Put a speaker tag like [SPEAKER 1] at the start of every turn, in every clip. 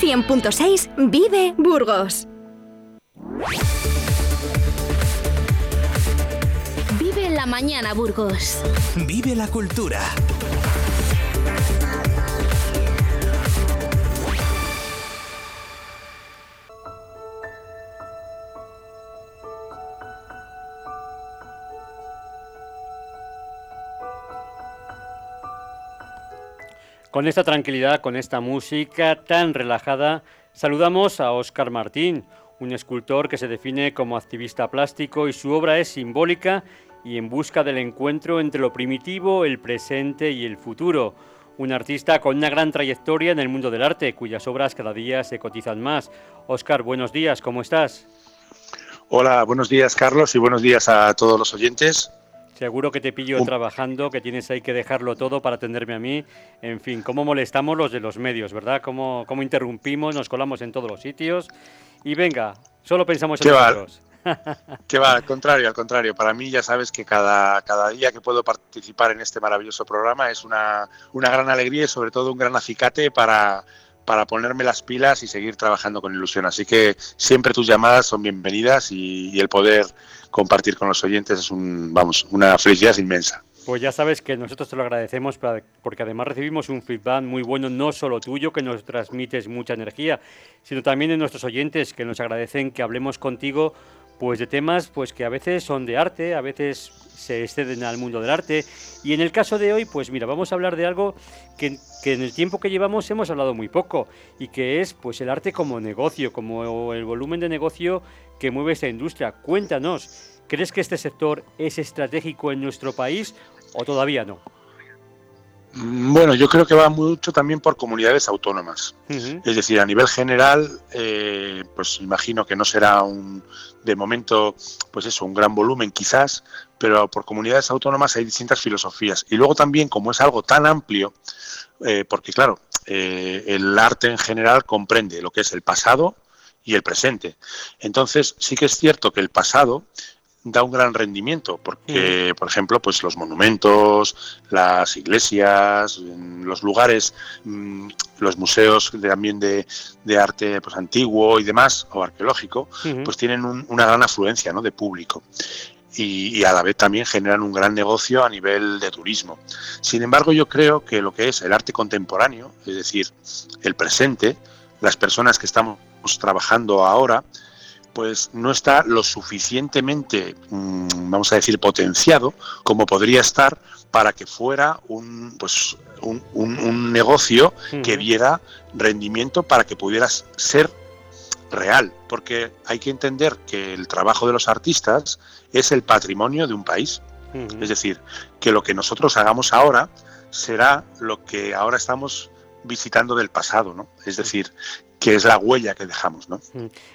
[SPEAKER 1] 100.6 Vive Burgos. Vive la mañana Burgos.
[SPEAKER 2] Vive la cultura.
[SPEAKER 3] Con esta tranquilidad, con esta música tan relajada, saludamos a Óscar Martín, un escultor que se define como activista plástico y su obra es simbólica y en busca del encuentro entre lo primitivo, el presente y el futuro. Un artista con una gran trayectoria en el mundo del arte, cuyas obras cada día se cotizan más. Óscar, buenos días, ¿cómo estás?
[SPEAKER 4] Hola, buenos días Carlos y buenos días a todos los oyentes.
[SPEAKER 3] Seguro que te pillo trabajando, que tienes ahí que dejarlo todo para atenderme a mí. En fin, cómo molestamos los de los medios, ¿verdad? Cómo, cómo interrumpimos, nos colamos en todos los sitios. Y venga, solo pensamos en nosotros.
[SPEAKER 4] Que va, al contrario, al contrario. Para mí ya sabes que cada, cada día que puedo participar en este maravilloso programa es una, una gran alegría y sobre todo un gran acicate para, para ponerme las pilas y seguir trabajando con ilusión. Así que siempre tus llamadas son bienvenidas y, el poder compartir con los oyentes es un, vamos, una felicidad inmensa.
[SPEAKER 3] Pues ya sabes que nosotros te lo agradecemos porque además recibimos un feedback muy bueno, no solo tuyo, que nos transmites mucha energía, sino también de nuestros oyentes que nos agradecen que hablemos contigo pues de temas pues que a veces son de arte, a veces se exceden al mundo del arte y en el caso de hoy pues mira, vamos a hablar de algo que, que, en el tiempo que llevamos hemos hablado muy poco y que es pues el arte como negocio, como el volumen de negocio que mueve esta industria. Cuéntanos, ¿crees que este sector es estratégico en nuestro país o todavía no?
[SPEAKER 4] Mm, bueno, yo creo que va mucho también por comunidades autónomas. Es decir, a nivel general, eh, pues imagino que no será un, de momento, pues eso, un gran volumen quizás, pero por comunidades autónomas hay distintas filosofías. Y luego también, como es algo tan amplio, eh, porque claro, eh, el arte en general comprende lo que es el pasado y el presente. Entonces, sí que es cierto que el pasado da un gran rendimiento, porque, por ejemplo, pues los monumentos, las iglesias, los lugares, mm, los museos también de, de, arte pues, antiguo y demás, o arqueológico, pues tienen una gran afluencia ¿no? de público. Y, y, a la vez también generan un gran negocio a nivel de turismo. Sin embargo, yo creo que lo que es el arte contemporáneo, es decir, el presente, las personas que estamos trabajando ahora, pues no está lo suficientemente, mm, vamos a decir, potenciado como podría estar para que fuera un, pues, un, negocio que diera rendimiento para que pudiera ser real, porque hay que entender que el trabajo de los artistas es el patrimonio de un país. Es decir, que lo que nosotros hagamos ahora será lo que ahora estamos visitando del pasado, ¿no? Es decir, que es la huella que dejamos, ¿no?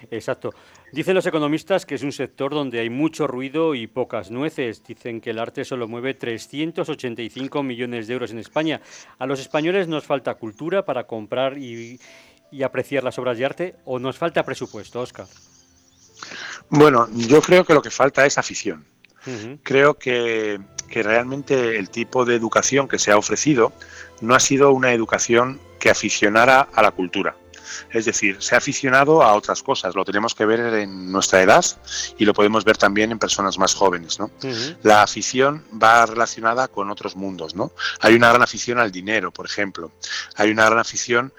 [SPEAKER 3] Exacto. Dicen los economistas que es un sector donde hay mucho ruido y pocas nueces. Dicen que el arte solo mueve 385 millones de euros en España. ¿A los españoles nos falta cultura para comprar y, apreciar las obras de arte o nos falta presupuesto, Oscar?
[SPEAKER 4] Bueno, yo creo que lo que falta es afición. Creo que, que realmente el tipo de educación que se ha ofrecido no ha sido una educación que aficionara a la cultura es decir, se ha aficionado a otras cosas. Lo tenemos que ver en nuestra edad y lo podemos ver también en personas más jóvenes. ¿no? La afición va relacionada con otros mundos. ¿no? Hay una gran afición al dinero, por ejemplo. Hay una gran afición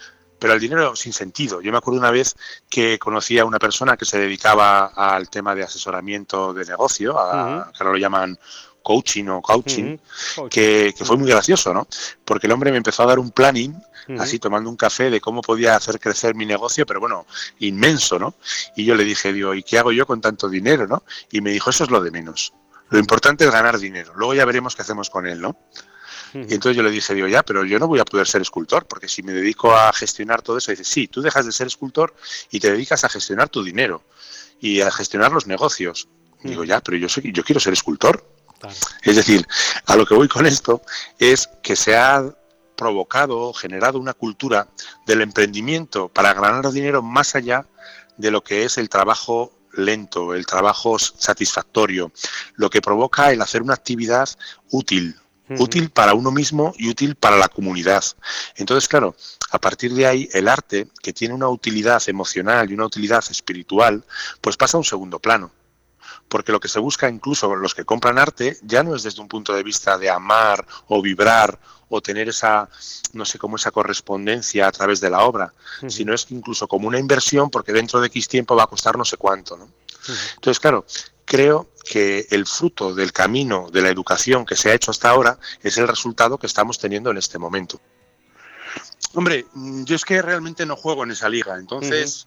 [SPEAKER 4] pero al dinero sin sentido. Yo me acuerdo una vez que conocí a una persona que se dedicaba al tema de asesoramiento de negocio, a, que ahora lo llaman coaching o coaching, que, que, fue muy gracioso, ¿no? Porque el hombre me empezó a dar un planning así tomando un café de cómo podía hacer crecer mi negocio, pero bueno, inmenso, ¿no? Y yo le dije, digo, ¿y qué hago yo con tanto dinero, no? Y me dijo, eso es lo de menos. Lo importante es ganar dinero. Luego ya veremos qué hacemos con él, ¿no? Y entonces yo le dije, digo, ya, pero yo no voy a poder ser escultor, porque si me dedico a gestionar todo eso, dice, sí, tú dejas de ser escultor y te dedicas a gestionar tu dinero y a gestionar los negocios. Digo, ya, pero yo, soy, yo quiero ser escultor. Es decir, a lo que voy con esto es que se ha provocado, generado una cultura del emprendimiento para ganar dinero más allá de lo que es el trabajo lento, el trabajo satisfactorio, lo que provoca el hacer una actividad útil, útil para uno mismo y útil para la comunidad. Entonces, claro, a partir de ahí el arte, que tiene una utilidad emocional y una utilidad espiritual, pues pasa a un segundo plano. Porque lo que se busca incluso los que compran arte ya no es desde un punto de vista de amar o vibrar o tener esa, no sé, como esa correspondencia a través de la obra, sino es incluso como una inversión porque dentro de X tiempo va a costar no sé cuánto. ¿no? Entonces, claro, creo que el fruto del camino de la educación que se ha hecho hasta ahora es el resultado que estamos teniendo en este momento. Hombre, yo es que realmente no juego en esa liga, entonces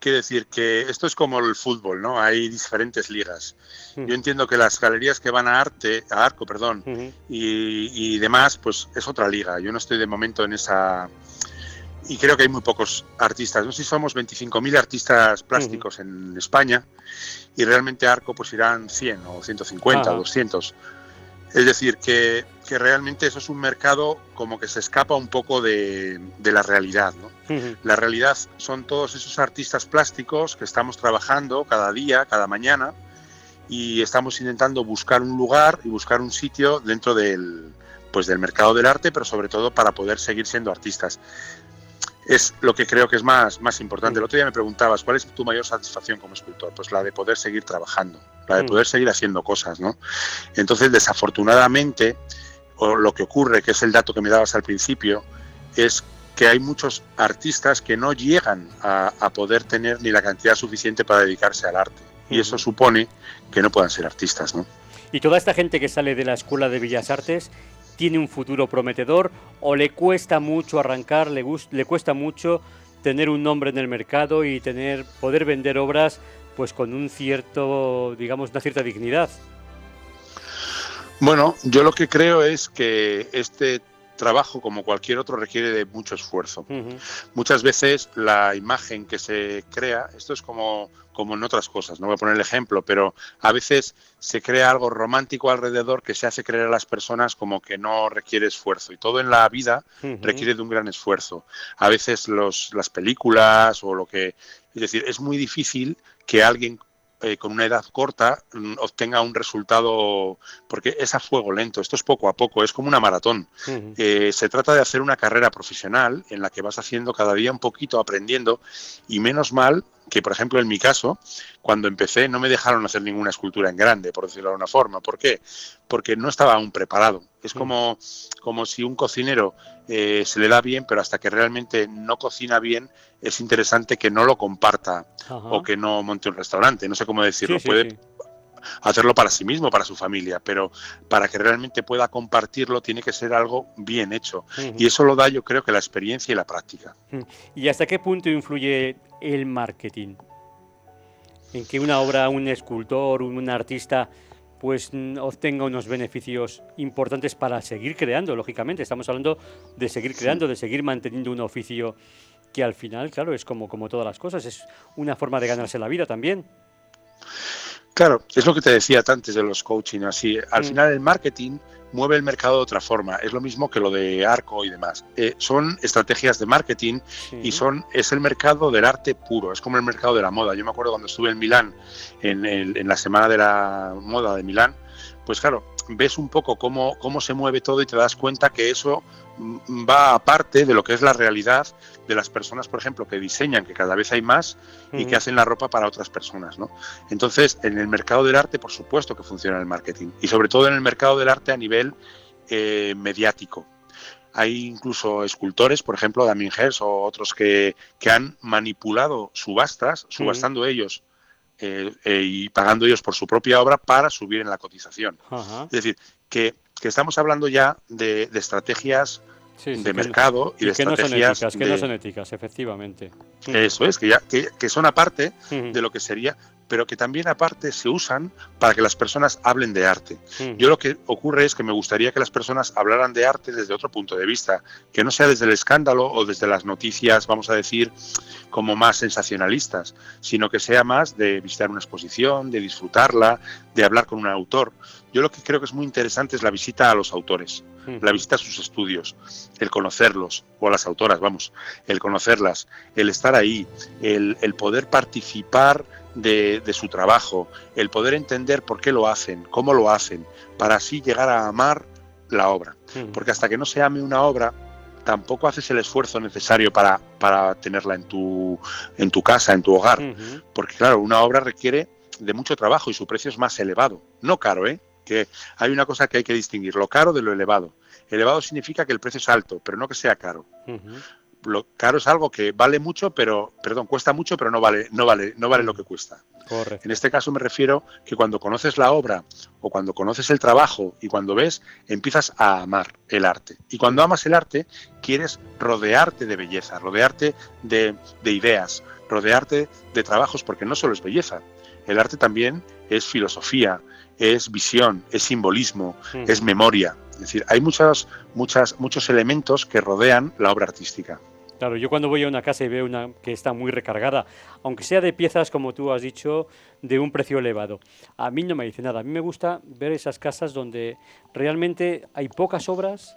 [SPEAKER 4] quiero decir que esto es como el fútbol, ¿no? Hay diferentes ligas. Yo entiendo que las galerías que van a arte, a arco, perdón, y, y, demás, pues es otra liga. Yo no estoy de momento en esa y creo que hay muy pocos artistas. No sé si somos 25.000 artistas plásticos en España y realmente Arco pues irán 100 o 150 o 200. Es decir, que, que, realmente eso es un mercado como que se escapa un poco de, de la realidad. ¿no? La realidad son todos esos artistas plásticos que estamos trabajando cada día, cada mañana, y estamos intentando buscar un lugar y buscar un sitio dentro del, pues del mercado del arte, pero sobre todo para poder seguir siendo artistas es lo que creo que es más, más importante. El otro día me preguntabas, ¿cuál es tu mayor satisfacción como escultor? Pues la de poder seguir trabajando, la de mm. poder seguir haciendo cosas, ¿no? Entonces, desafortunadamente, o lo que ocurre, que es el dato que me dabas al principio, es que hay muchos artistas que no llegan a, poder tener ni la cantidad suficiente para dedicarse al arte. Y eso supone que no puedan ser artistas, ¿no?
[SPEAKER 3] Y toda esta gente que sale de la Escuela de Bellas Artes tiene un futuro prometedor o le cuesta mucho arrancar, le, le cuesta mucho tener un nombre en el mercado y tener poder vender obras pues con un cierto, digamos, una cierta dignidad.
[SPEAKER 4] Bueno, yo lo que creo es que este trabajo, como cualquier otro, requiere de mucho esfuerzo. Muchas veces la imagen que se crea, esto es como, como en otras cosas, no voy a poner el ejemplo, pero a veces se crea algo romántico alrededor que se hace creer a las personas como que no requiere esfuerzo. Y todo en la vida requiere de un gran esfuerzo. A veces los, las películas o lo que... Es decir, es muy difícil que alguien eh, con una edad corta mm, obtenga un resultado, porque es a fuego lento, esto es poco a poco, es como una maratón. Eh, se trata de hacer una carrera profesional en la que vas haciendo cada día un poquito, aprendiendo, y menos mal que, por ejemplo, en mi caso, cuando empecé no me dejaron hacer ninguna escultura en grande, por decirlo de alguna forma. ¿Por qué? Porque no estaba aún preparado. Es mm. como, como si un cocinero eh, se le da bien, pero hasta que realmente no cocina bien, es interesante que no lo comparta o que no monte un restaurante. No sé cómo decirlo. Puede hacerlo para sí mismo, para su familia, pero para que realmente pueda compartirlo tiene que ser algo bien hecho. Y eso lo da yo creo que la experiencia y la práctica.
[SPEAKER 3] ¿Y hasta qué punto influye el marketing? En que una obra, un escultor, un artista pues obtenga unos beneficios importantes para seguir creando, lógicamente. Estamos hablando de seguir creando, de seguir manteniendo un oficio que al final, claro, es como, como todas las cosas, es una forma de ganarse la vida también.
[SPEAKER 4] Claro, es lo que te decía antes de los coaching, así. Al mm. final el marketing mueve el mercado de otra forma. Es lo mismo que lo de arco y demás. Eh, son estrategias de marketing y son es el mercado del arte puro. Es como el mercado de la moda. Yo me acuerdo cuando estuve en Milán, en, en la semana de la moda de Milán, pues claro, ves un poco cómo, cómo se mueve todo y te das cuenta que eso va aparte de lo que es la realidad de las personas, por ejemplo, que diseñan, que cada vez hay más, y que hacen la ropa para otras personas. ¿no? Entonces, en el mercado del arte, por supuesto que funciona el marketing, y sobre todo en el mercado del arte a nivel eh, mediático. Hay incluso escultores, por ejemplo, Damien Hirst o otros que, que han manipulado subastas, subastando ellos eh, eh, y pagando ellos por su propia obra para subir en la cotización. Es decir, que, estamos hablando ya de, estrategias de mercado y, de
[SPEAKER 3] que
[SPEAKER 4] estrategias
[SPEAKER 3] no son éticas, que no son éticas, efectivamente.
[SPEAKER 4] Eso es, que, ya, que, son aparte de lo que sería pero que también aparte se usan para que las personas hablen de arte. Yo lo que ocurre es que me gustaría que las personas hablaran de arte desde otro punto de vista, que no sea desde el escándalo o desde las noticias, vamos a decir, como más sensacionalistas, sino que sea más de visitar una exposición, de disfrutarla, de hablar con un autor. Yo lo que creo que es muy interesante es la visita a los autores, la visita a sus estudios, el conocerlos, o a las autoras, vamos, el conocerlas, el estar ahí, el, el poder participar de, su trabajo, el poder entender por qué lo hacen, cómo lo hacen, para así llegar a amar la obra. Porque hasta que no se ame una obra, tampoco haces el esfuerzo necesario para, para tenerla en tu, en tu casa, en tu hogar. Porque claro, una obra requiere de mucho trabajo y su precio es más elevado. No caro, ¿eh? Que hay una cosa que hay que distinguir, lo caro de lo elevado. Elevado significa que el precio es alto, pero no que sea caro lo caro es algo que vale mucho, pero, perdón, cuesta mucho, pero no vale, no vale, no vale lo que cuesta. En este caso me refiero que cuando conoces la obra o cuando conoces el trabajo y cuando ves, empiezas a amar el arte. Y cuando amas el arte, quieres rodearte de belleza, rodearte de, ideas, rodearte de trabajos, porque no solo es belleza. El arte también es filosofía, es visión, es simbolismo, es memoria. Es decir, hay muchas, muchas, muchos elementos que rodean la obra artística.
[SPEAKER 3] Claro, yo cuando voy a una casa y veo una que está muy recargada, aunque sea de piezas, como tú has dicho, de un precio elevado, a mí no me dice nada. A mí me gusta ver esas casas donde realmente hay pocas obras,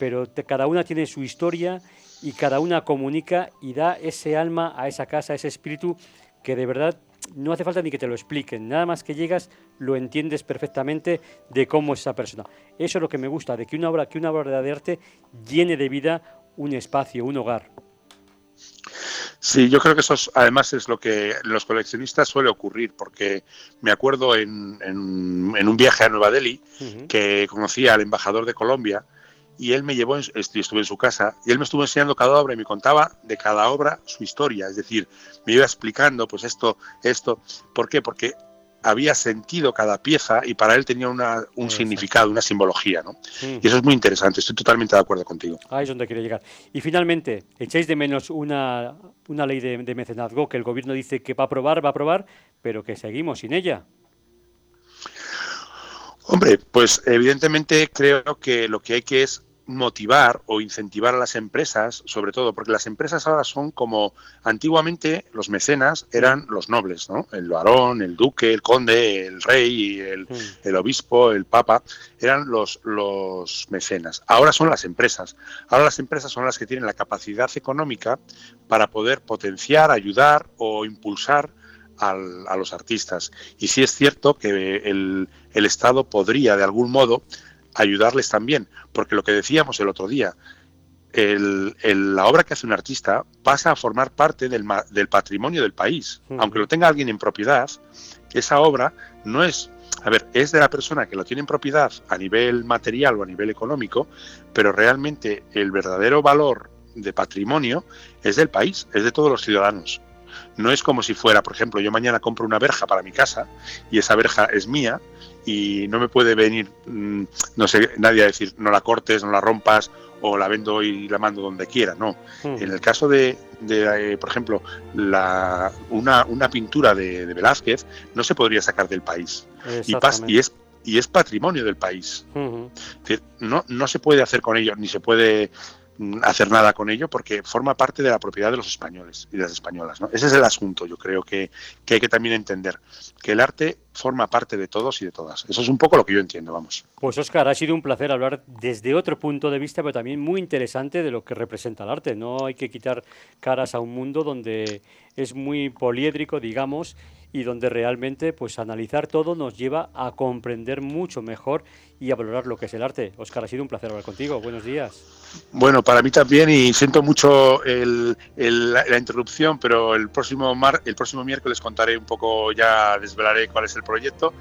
[SPEAKER 3] pero cada una tiene su historia y cada una comunica y da ese alma a esa casa, ese espíritu que de verdad no hace falta ni que te lo expliquen, nada más que llegas lo entiendes perfectamente de cómo es esa persona. Eso es lo que me gusta, de que una obra, que una obra de arte llene de vida un espacio, un hogar.
[SPEAKER 4] Sí, yo creo que eso además es lo que los coleccionistas suele ocurrir, porque me acuerdo en, un viaje a Nueva Delhi que conocí al embajador de Colombia y él me llevó, estuve en su casa, y él me estuvo enseñando cada obra y me contaba de cada obra su historia, es decir, me iba explicando, pues esto, esto, ¿por qué? Porque había sentido cada pieza y para él tenía un significado, una simbología, ¿no? Y eso es muy interesante, estoy totalmente de acuerdo contigo.
[SPEAKER 3] Ahí es donde quiero llegar. Y finalmente, ¿echáis de menos una, una ley de, de mecenazgo que el gobierno dice que va a aprobar, va a aprobar, pero que seguimos sin ella?
[SPEAKER 4] Hombre, pues evidentemente creo que lo que hay que es motivar o incentivar a las empresas, sobre todo, porque las empresas ahora son como antiguamente los mecenas eran los nobles, ¿no? El varón, el duque, el conde, el rey, el, el obispo, el papa, eran los, los mecenas. Ahora son las empresas. Ahora las empresas son las que tienen la capacidad económica para poder potenciar, ayudar o impulsar al, a los artistas. Y sí es cierto que el, el Estado podría, de algún modo, ayudarles también, porque lo que decíamos el otro día, la obra que hace un artista pasa a formar parte del, del patrimonio del país. Aunque lo tenga alguien en propiedad, esa obra no es, a ver, es de la persona que lo tiene en propiedad a nivel material o a nivel económico, pero realmente el verdadero valor de patrimonio es del país, es de todos los ciudadanos. No es como si fuera, por ejemplo, yo mañana compro una verja para mi casa y esa verja es mía y no me puede venir, mm, no sé, nadie a decir no la cortes, no la rompas o la vendo y la mando donde quiera, no. Hmm. En el caso de, eh, por ejemplo, la, una, una pintura de, Velázquez no se podría sacar del país y, y es y es patrimonio del país. no, no se puede hacer con ello, ni se puede hacer nada con ello porque forma parte de la propiedad de los españoles y de las españolas. ¿no? Ese es el asunto, yo creo que, hay que también entender, que el arte forma parte de todos y de todas. Eso es un poco lo que yo entiendo, vamos.
[SPEAKER 3] Pues Oscar, ha sido un placer hablar desde otro punto de vista, pero también muy interesante de lo que representa el arte. No hay que quitar caras a un mundo donde es muy poliédrico, digamos, y donde realmente pues analizar todo nos lleva a comprender mucho mejor y a valorar lo que es el arte. Oscar, ha sido un placer hablar contigo. Buenos días.
[SPEAKER 4] Bueno, para mí también y siento mucho la, interrupción, pero el próximo mar, el próximo miércoles contaré un poco, ya desvelaré cuál es el proyecto